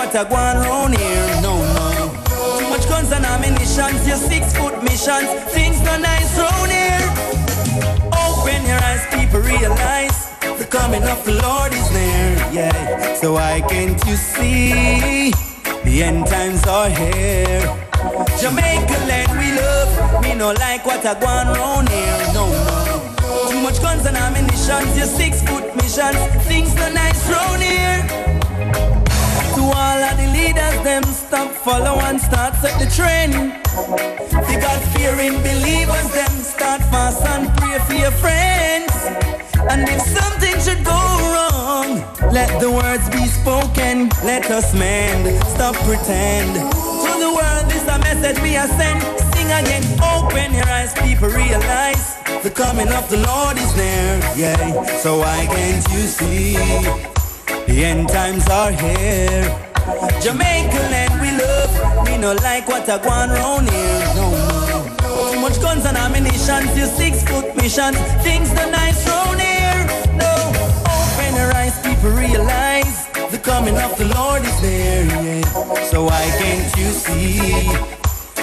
what I want around here. No, no. Too much guns and ammunition, your six foot missions, things not nice round here. Open your eyes, people realize the coming of the Lord is near. Yeah. So why can't you see the end times are here? Jamaica land we love. Me no like what I want round here. No, no. Too much guns and ammunition. Your six foot missions. Things no nice round here. To all of the leaders, them stop, follow and start set the trend. They got fearing believers, them start fast and pray for your friends. And if something should go wrong, let the words be spoken. Let us mend. Stop pretend To the world, this a message we are sent. Sing again, open your eyes, people realize the coming of the Lord is near. Yeah, so why can't you see the end times are here? Jamaica land we love, we no like what I want round here. No, more. Too much guns and ammunition, your six foot missions, things the nice round here. No, open your eyes, people realize the coming of the Lord is near, yeah. So why can't you see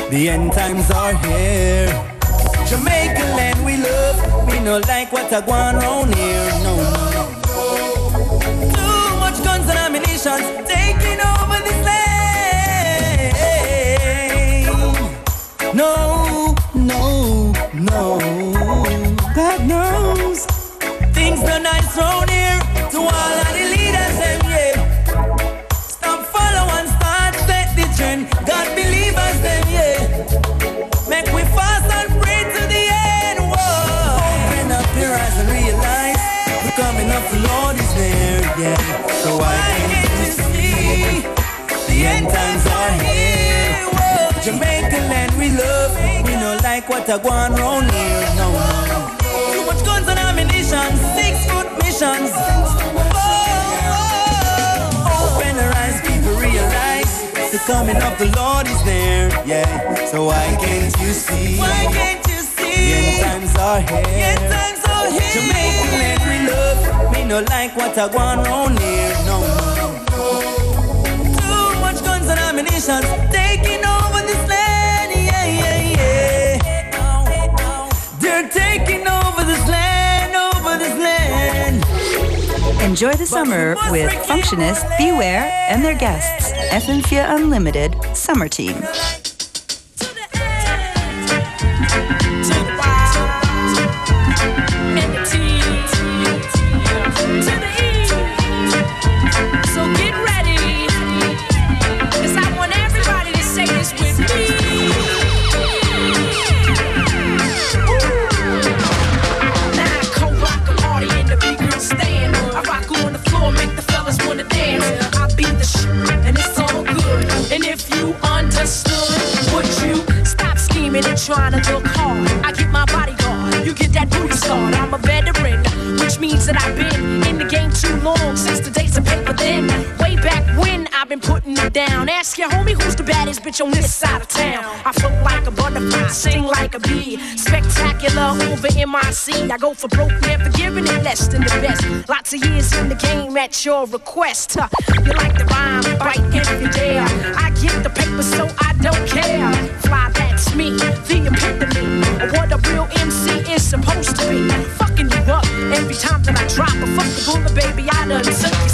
the end times are here? Jamaica land we love, we no like what I want round here, no, no. And taking over this land. No, no, no. God knows things are nice round here to all like what I want round here, no, no. Too much guns and ammunition, six foot missions. Oh, oh, oh. the coming of the Lord is there. Yeah. So why can't you see? Why can't you see? End times are here. End times are here. Jamaica let me love. Me no like what I want round here. No, no. Too much guns and ammunition taking over Enjoy the summer with Functionist, Beware, and their guests. FM4 Unlimited Summer Team. Trying to look hard. I get my bodyguard, you get that booty start. I'm a veteran, which means that I've been in the game too long since the days of paper thin. Way back when I've been putting it down. Ask your homie who's the baddest bitch on this side of town. I float like a butterfly, sting like a bee. Spectacular over MIC. I go for broke, never giving it less than the best. Lots of years in the game at your request. Huh. You like the rhyme, bite every day. I get the paper, so I don't care. Fly, that's me, the epitome of what a real MC is supposed to be. Fucking you up every time that I drop a fuck the bullet, baby. I done took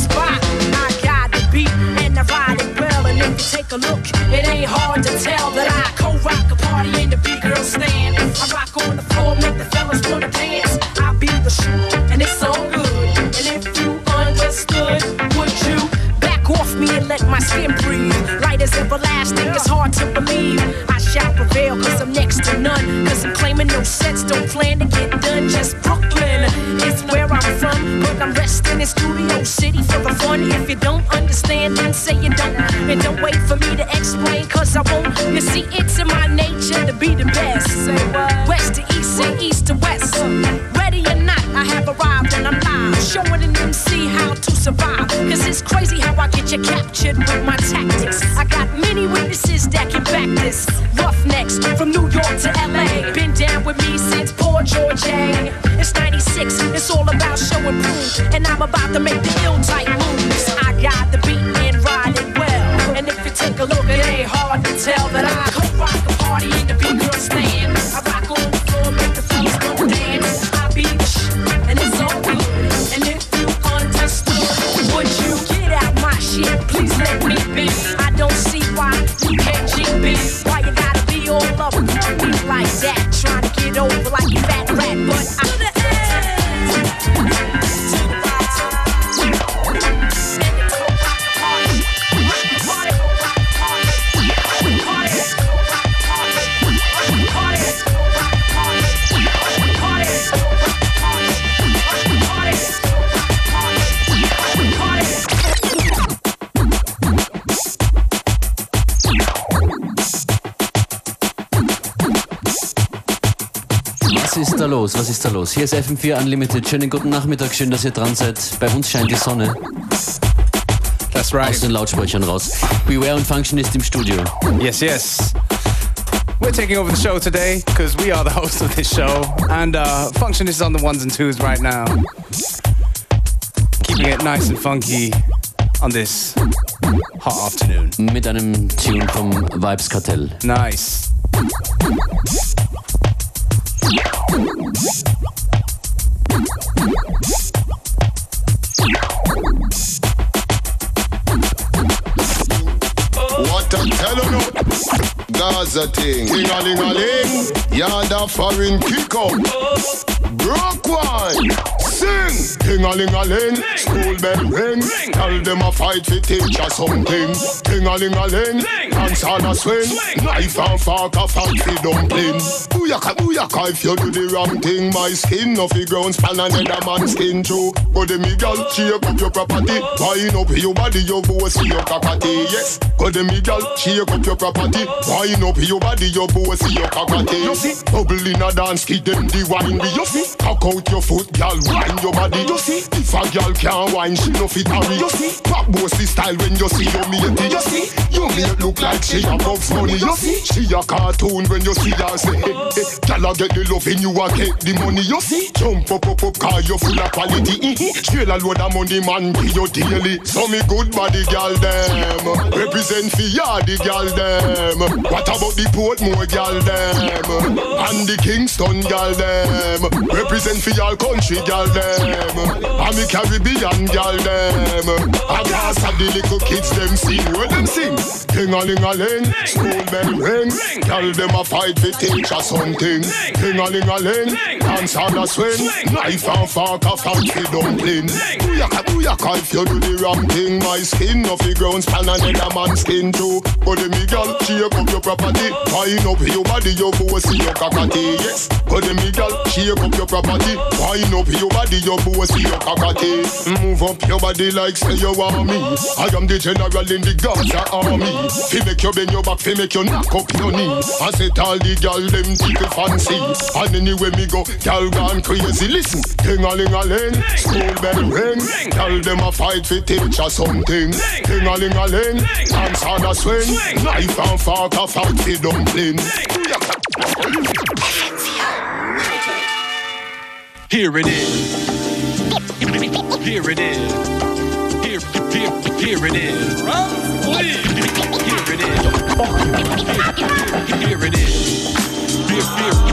a look, it ain't hard to tell that I co-rock a party in the big girl stand. I rock on the floor, make the fellas wanna dance. I be the shoe, and it's so good. And if you understood, would you back off me and let my skin breathe? Light as everlasting, it's hard to believe. I shall prevail, cause I'm next to none. Cause I'm claiming no sets, don't plan to get done. Just Brooklyn is where I'm from. But I'm resting in Studio City for the fun. If you don't understand, and say you don't. And don't wait I won't. Ist da los? Was ist da los? Hier ist FM4 Unlimited. Schönen guten Nachmittag, schön, dass ihr dran seid. Bei uns scheint die Sonne That's aus right. den Lautsprechern raus. Beware und Functionist im Studio. Yes, yes. We're taking over the show today because we are the host of this show. And uh, Function is on the ones and twos right now. Keeping it nice and funky on this hot afternoon. Mit einem Tune vom Vibes Kartell. Nice. What I'm telling you, Gaza thing. Ting a ling a ling, yard a foreign kick up. Broke one, sing. Ting a ling a ling, school bell ring. Tell them a fight for teacher something. Ting a ling a ling, dance on a swing. Knife and fork a fight for dumpling. Booyaka booyaka if you do the wrong thing. My skin off the ground span another man's skin too. Go the me girl, shake up your property. Wind up your body, your voice, your cockatty. Yes, go the me girl, shake up your property. Wind up your body, your voice, your cockatty. You see, bubble in a dance, give them the wine. You see, cock out your foot, girl, wind your body. You see, if a girl can't wine, she no fit hurry. You see, pop bossy style when you see your matey. You see, you mate look like she a Bugs Bunny. You see, she a cartoon when you see her say, hey, hey, girl, I get the loving, you a get the money. You see, jump up, up, up, car you full of quality. Mm-hmm. Trail a load of money, man, be your daily. So me good body, girl, them. Represent for ya, the girl, them. What about the Portmore, girl, them? And the Kingston, girl, them. Represent for y'all country, girl, them. And me Caribbean, girl, them. I gas of the little kids, them sing. What them sing? Ting a ling a ling, school bell ring. Girl, them a fight for teacher something. Ting a ling a ling, dance on a swing. Knife and fork a fight for dumpling. Booyaka, booyaka, if you do the wrong thing. My skin off the ground span another man's skin too. But the me girl, shake up your property. Wind up your body, your voice, your cockatty. Yes, the me girl, shake up your property. Wind up your body, your voice, your cockatty. Move up your body like say you want me. I am the general in the Gaza army. Fi make you bend your back, fi make you knock up your knee. I set all the gal them tickle fancy. And anyway me go, gal gone crazy. Listen, ting a ling a ling, school bell ring. Tell them a fight fi teacher something. Ting a ling a ling, dance on a swing. Knife and fork a fi dumpling. Here it is. Here it is. Here, here, here it is. Here it is. Here, here it is. Here, here, here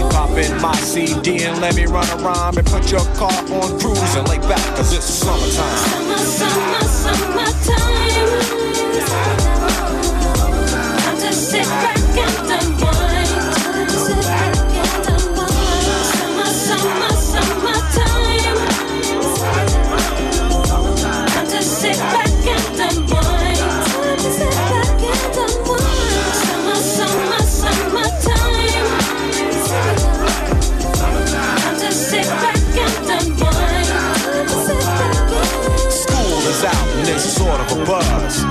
In my CD and let me run around and put your car on cruise and lay back, cause it's summertime. Summer, summer, summertime. Time to sit back and is out and it's sort of a buzz.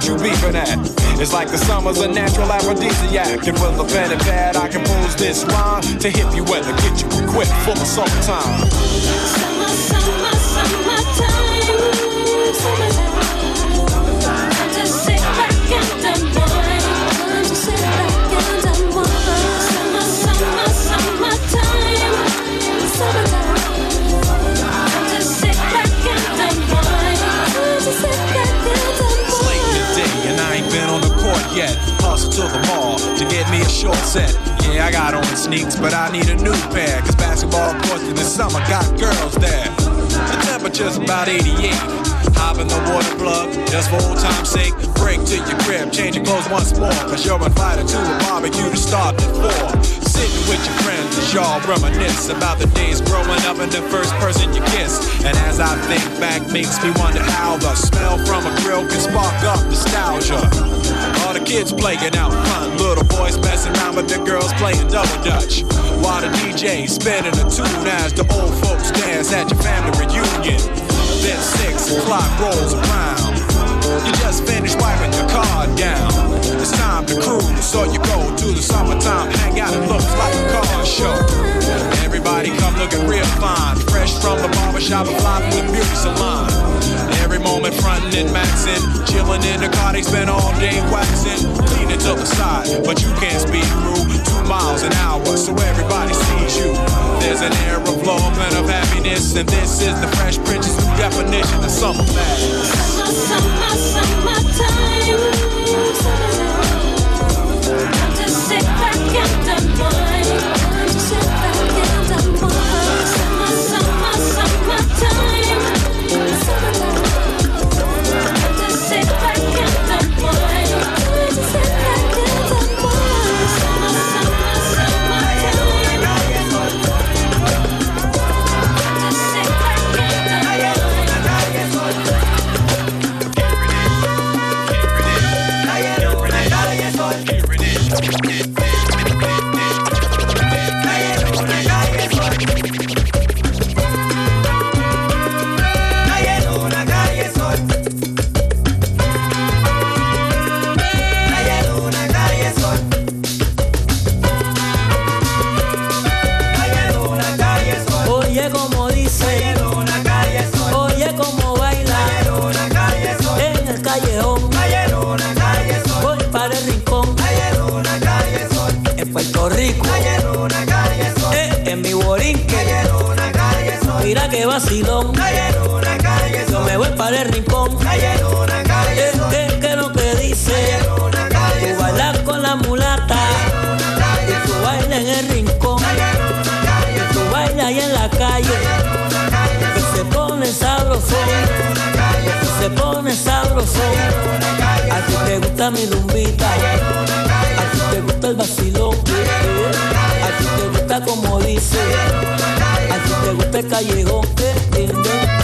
to what you beeping at. It's like the summer's a natural aphrodisiac. And with a pen and pad, I compose this rhyme to hit you weather, get you equipped for the summertime. Summer, summer, summertime. Time yet. Hustle to the mall to get me a short set. Yeah, I got on sneaks, but I need a new pair. Cause basketball courts in the summer got girls there. The temperature's about 88. Hop in the water plug, just for old time's sake. Break to your crib, change your clothes once more. Cause you're invited to a barbecue to start four. Sitting with your friends as y'all reminisce about the days growing up and the first person you kiss. And as I think back, makes me wonder how the smell from a grill can spark up nostalgia. All the kids playing out front, little boys messing around, but the girls playing double dutch. While the DJ spinning a tune as the old folks dance at your family reunion. Then six o'clock rolls around. You just finished wiping your car down. It's time to cruise, so you go to the summertime hang hangout. It looks like a car show. Everybody come looking real fine, fresh from the barbershop and fly from the beauty salon. Every moment frontin' and maxin', chillin' in the car, they spend all day waxing, leaning to the side, but you can't speed through two miles an hour, so everybody sees you. There's an air of love and of happiness, and this is the Fresh Prince's new definition of summer madness. Summer, summertime. Se pone sabroso, a ti te gusta mi lumbita, a ti te gusta el vacilón, a ti te gusta como dice, a ti te gusta el callejón, eh,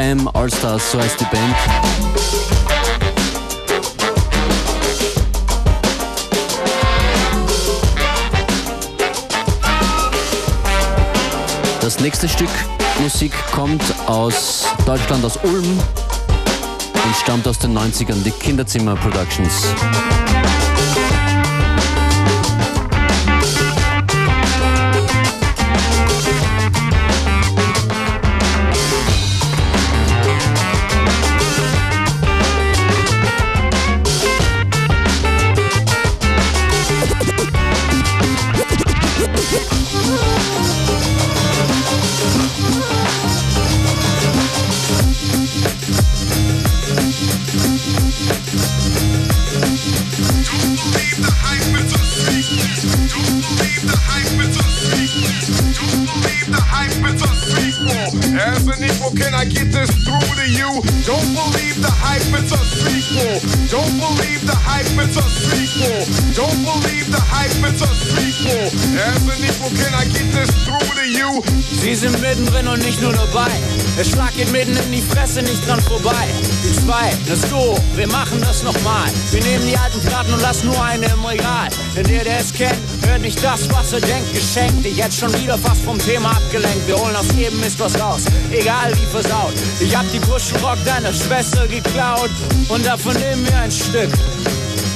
Spam Allstars, so heißt die Band. Das nächste Stück Musik kommt aus Deutschland, aus Ulm und stammt aus den 90ern, die Kinderzimmer Productions. Geht mitten in die Fresse, nicht dran vorbei. Die zwei, das Go, wir machen das nochmal. Wir nehmen die alten Platten und lassen nur eine im Regal. Denn der, der es kennt, hört nicht das, was er denkt. Geschenkt, ich jetzt schon wieder fast vom Thema abgelenkt. Wir holen aus jedem Mist was raus, egal wie versaut. Ich hab die Buschenrock deiner Schwester geklaut und davon nehmen wir ein Stück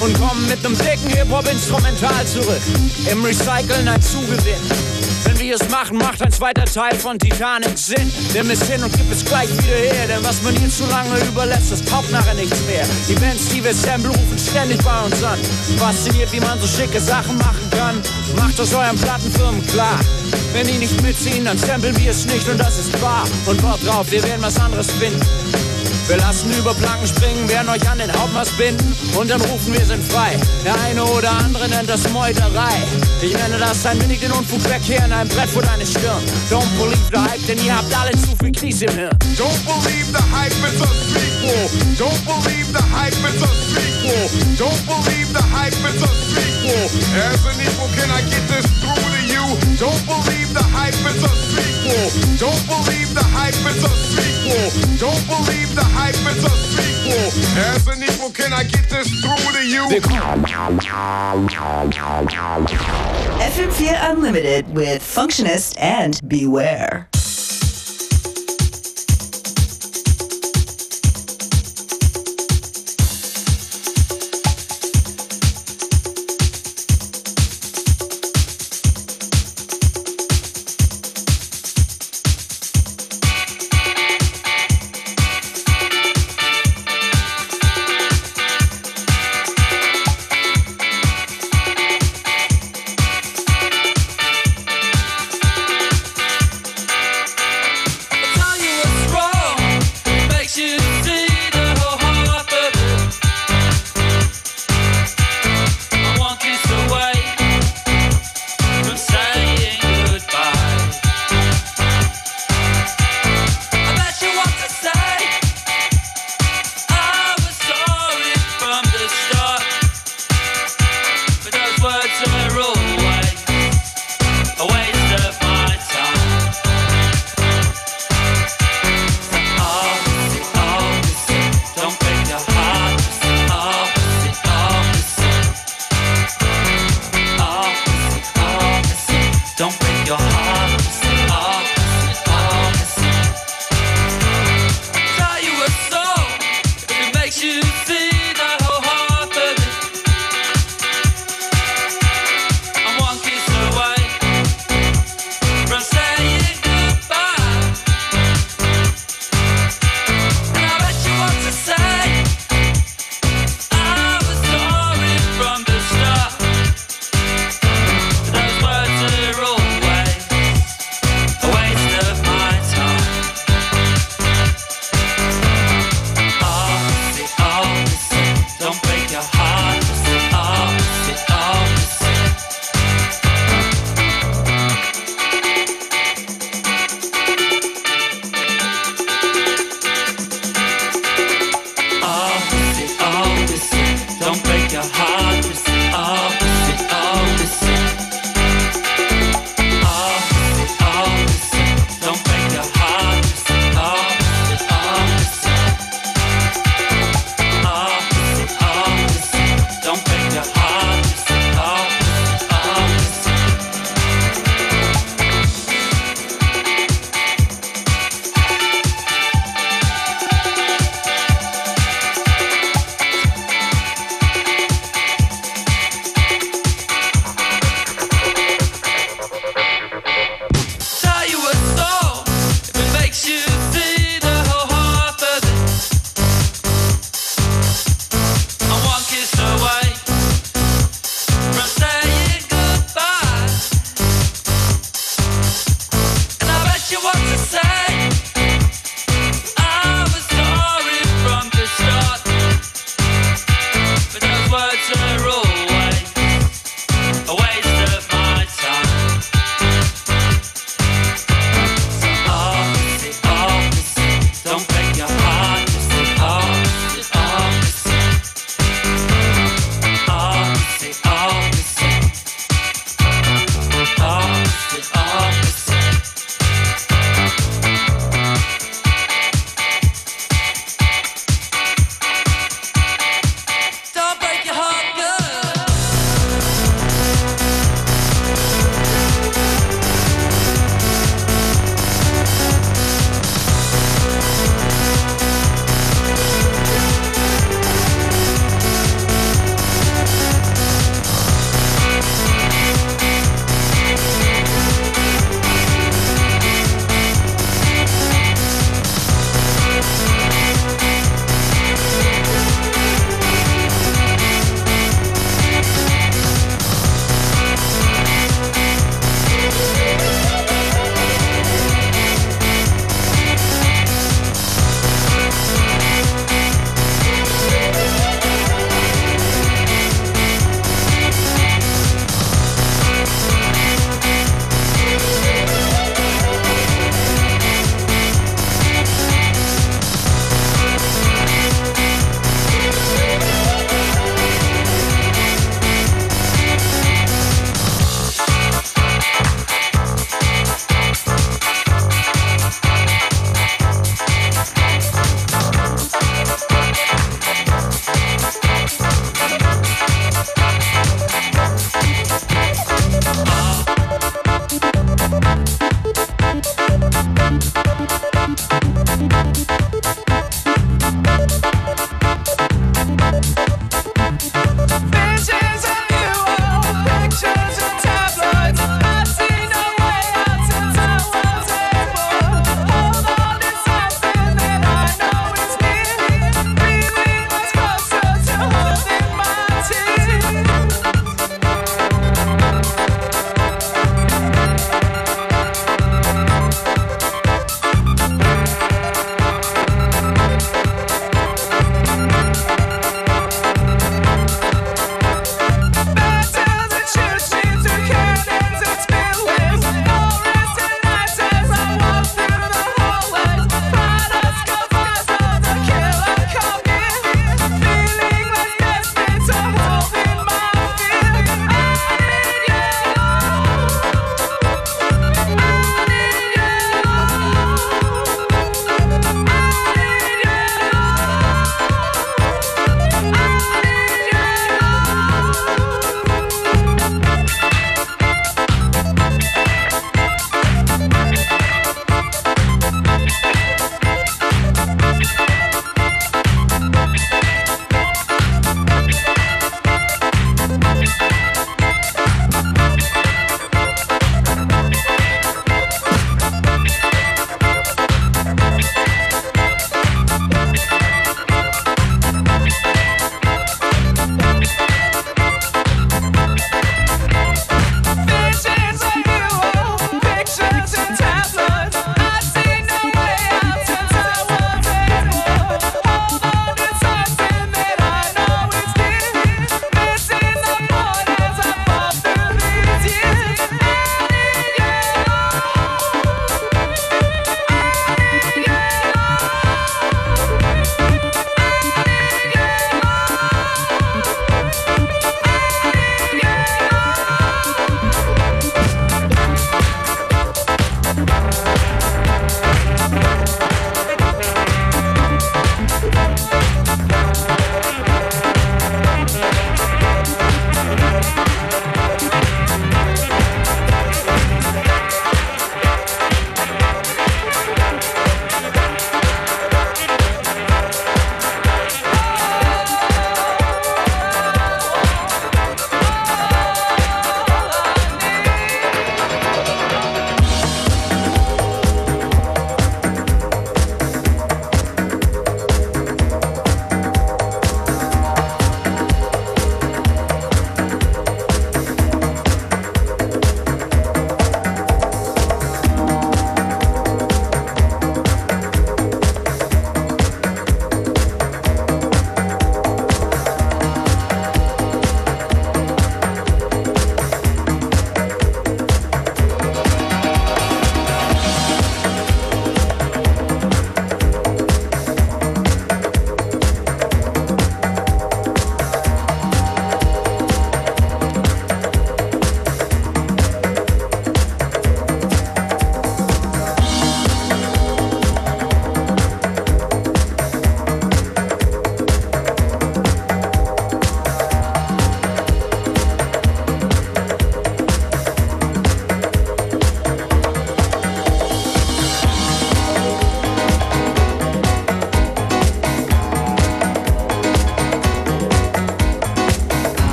und kommen mit nem dicken Hip-Hop-Instrumental zurück. Im Recyceln ein Zugewinn. Wenn wir es machen, macht ein zweiter Teil von Titanic Sinn. Nimm es hin und gib es gleich wieder her, denn was man hier zu lange überlässt, das taugt nachher nichts mehr. Die Bands, die wir samplen, rufen ständig bei uns an. Fasziniert, wie man so schicke Sachen machen kann. Macht aus euren Plattenfirmen klar. Wenn die nicht mitziehen, dann samplen wir es nicht und das ist wahr. Und Wort drauf, wir werden was anderes finden. Wir lassen über Planken springen, werden euch an den Hauptmast binden und dann rufen wir sind frei. Der eine oder andere nennt das Meuterei. Ich nenne das ein wenig den Unfug weg hier in einem Brett vor deine Stirn. Don't believe the hype, denn ihr habt alle zu viel Kies im Hirn. Don't believe the hype, it's a sequel. Don't believe the hype, it's a sequel. Don't believe the hype, it's a sequel. As an equal, can I get this through to you? Don't believe the hype, it's a sequel. Don't believe the hype, it's a sequel. Don't believe can get this through to you? FM4 Unlimited with Functionist and Beware.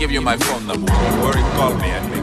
Give you my phone number. You worry, call me.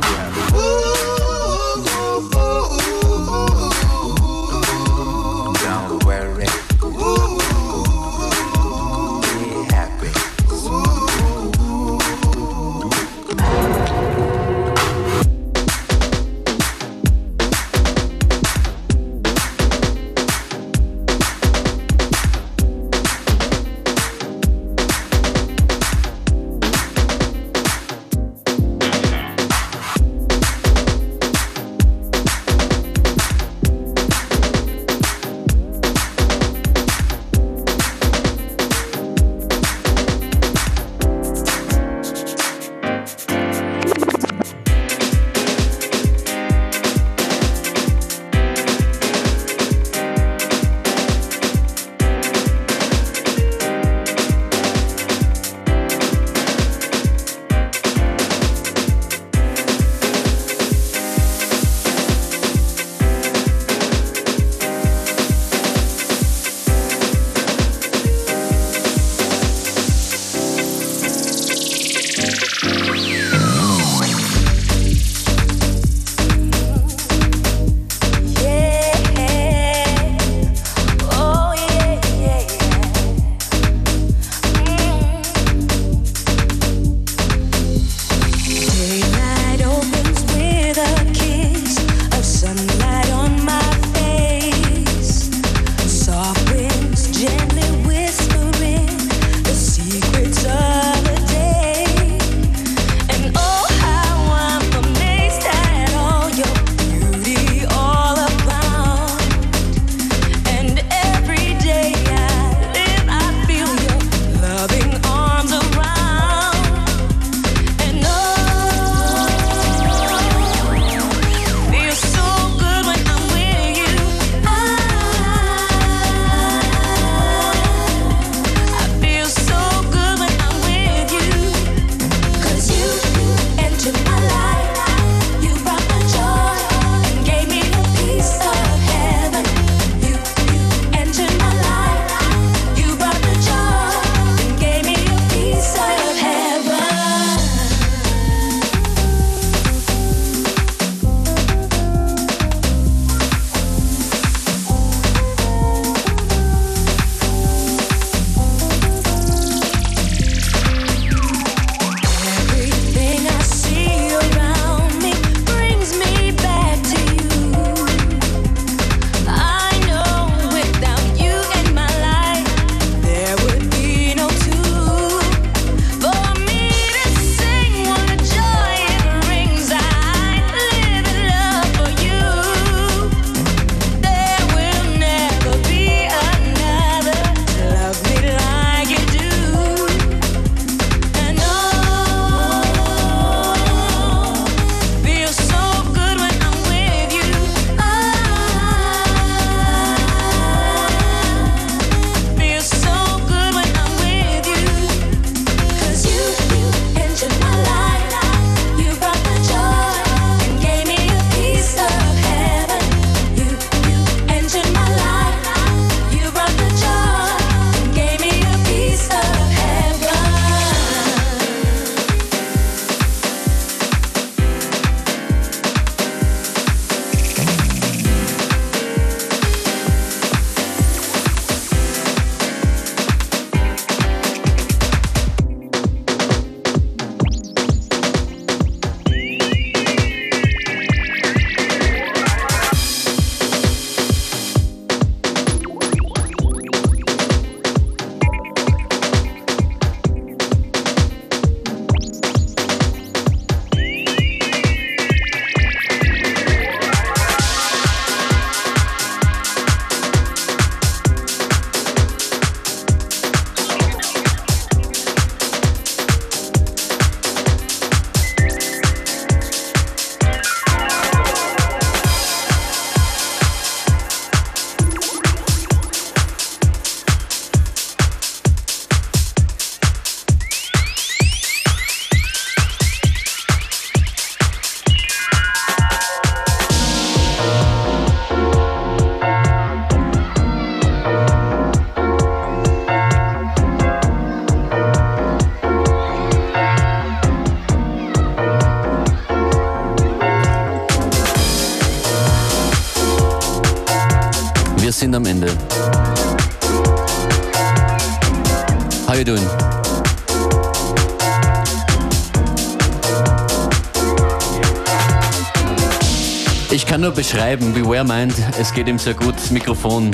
Es geht ihm sehr gut. Mikrofon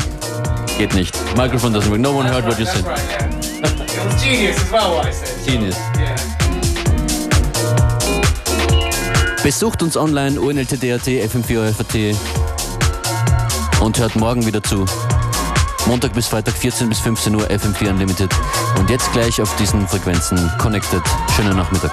geht nicht. Microphone doesn't work. No one heard what you said. Genius as well, what I said. Genius. Besucht uns online unltd.at, fm4 und hört morgen wieder zu. Montag bis Freitag 14 bis 15 Uhr FM4 Unlimited. Und jetzt gleich auf diesen Frequenzen connected. Schönen Nachmittag.